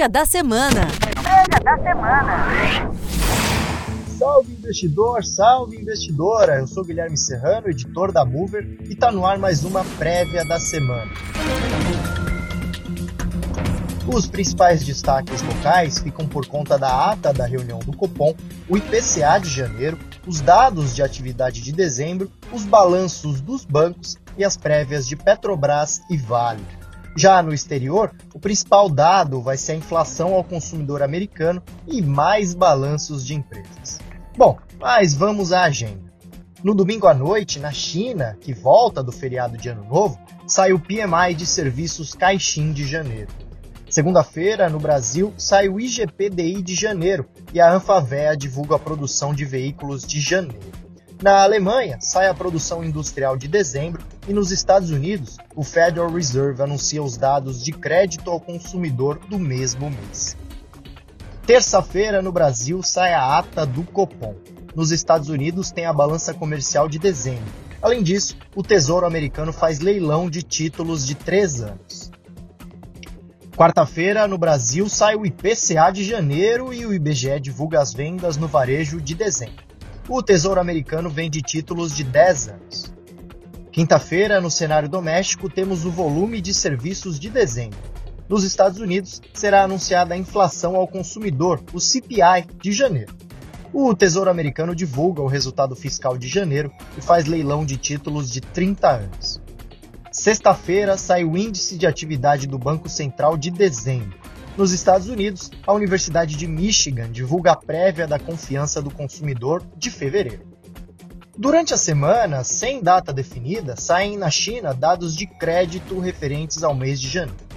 Prévia da semana. Prévia da semana. Salve investidor, salve investidora! Eu sou Guilherme Serrano, editor da Mover, e está no ar mais uma prévia da semana. Os principais destaques locais ficam por conta da ata da reunião do Copom, o IPCA de janeiro, os dados de atividade de dezembro, os balanços dos bancos e as prévias de Petrobras e Vale. Já no exterior, o principal dado vai ser a inflação ao consumidor americano e mais balanços de empresas. Bom, mas vamos à agenda. No domingo à noite, na China, que volta do feriado de Ano Novo, sai o PMI de serviços Caixin de janeiro. Segunda-feira, no Brasil, sai o IGPDI de janeiro e a Anfavea divulga a produção de veículos de janeiro. Na Alemanha, sai a produção industrial de dezembro e nos Estados Unidos, o Federal Reserve anuncia os dados de crédito ao consumidor do mesmo mês. Terça-feira, no Brasil, sai a ata do Copom. Nos Estados Unidos, tem a balança comercial de dezembro. Além disso, o Tesouro Americano faz leilão de títulos de três anos. Quarta-feira, no Brasil, sai o IPCA de janeiro e o IBGE divulga as vendas no varejo de dezembro o Tesouro Americano vende títulos de 10 anos. Quinta-feira, no cenário doméstico, temos o volume de serviços de dezembro. Nos Estados Unidos, será anunciada a inflação ao consumidor, o CPI, de janeiro. O Tesouro Americano divulga o resultado fiscal de janeiro e faz leilão de títulos de 30 anos. Sexta-feira sai o índice de atividade do Banco Central de dezembro. Nos Estados Unidos, a Universidade de Michigan divulga a prévia da confiança do consumidor de fevereiro. Durante a semana, sem data definida, saem na China dados de crédito referentes ao mês de janeiro.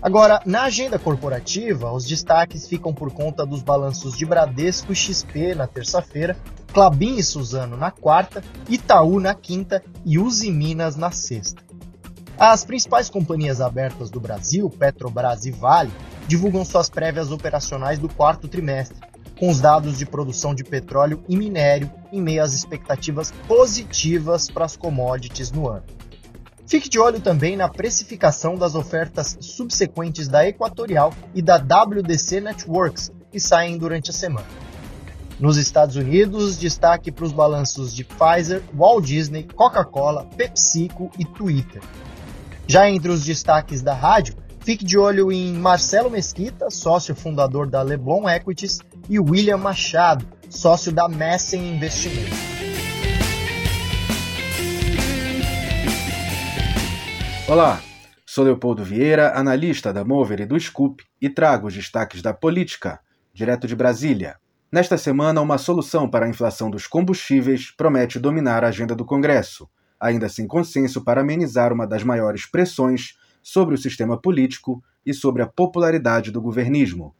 Agora, na agenda corporativa, os destaques ficam por conta dos balanços de Bradesco e XP na terça-feira, Clabin e Suzano na quarta, Itaú na quinta e Uzi Minas na sexta. As principais companhias abertas do Brasil, Petrobras e Vale, divulgam suas prévias operacionais do quarto trimestre, com os dados de produção de petróleo e minério em meio às expectativas positivas para as commodities no ano. Fique de olho também na precificação das ofertas subsequentes da Equatorial e da WDC Networks, que saem durante a semana. Nos Estados Unidos, destaque para os balanços de Pfizer, Walt Disney, Coca-Cola, PepsiCo e Twitter. Já entre os destaques da rádio, Fique de olho em Marcelo Mesquita, sócio fundador da Leblon Equities, e William Machado, sócio da Messen Investimentos. Olá, sou Leopoldo Vieira, analista da Mover e do Scoop, e trago os destaques da política, direto de Brasília. Nesta semana, uma solução para a inflação dos combustíveis promete dominar a agenda do Congresso, ainda sem consenso para amenizar uma das maiores pressões sobre o sistema político e sobre a popularidade do governismo.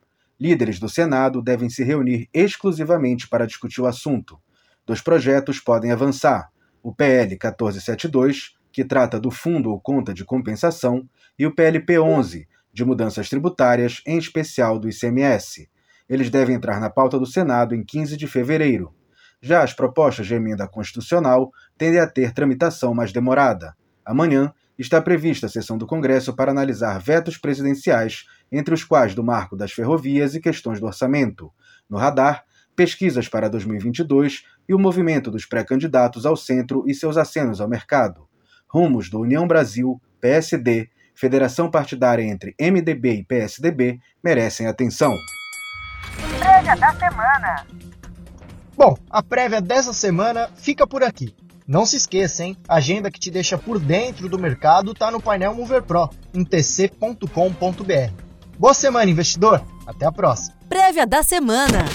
Líderes do Senado devem se reunir exclusivamente para discutir o assunto. Dois projetos podem avançar: o PL 1472, que trata do fundo ou conta de compensação, e o PLP 11, de mudanças tributárias, em especial do ICMS. Eles devem entrar na pauta do Senado em 15 de fevereiro. Já as propostas de emenda constitucional tendem a ter tramitação mais demorada. Amanhã está prevista a sessão do Congresso para analisar vetos presidenciais, entre os quais do marco das ferrovias e questões do orçamento. No radar, pesquisas para 2022 e o movimento dos pré-candidatos ao centro e seus acenos ao mercado. Rumos do União Brasil, PSD, federação partidária entre MDB e PSDB merecem atenção. Prévia da semana. Bom, a prévia dessa semana fica por aqui. Não se esqueça, hein? A agenda que te deixa por dentro do mercado está no painel Mover Pro, em tc.com.br. Boa semana, investidor! Até a próxima! Prévia da semana.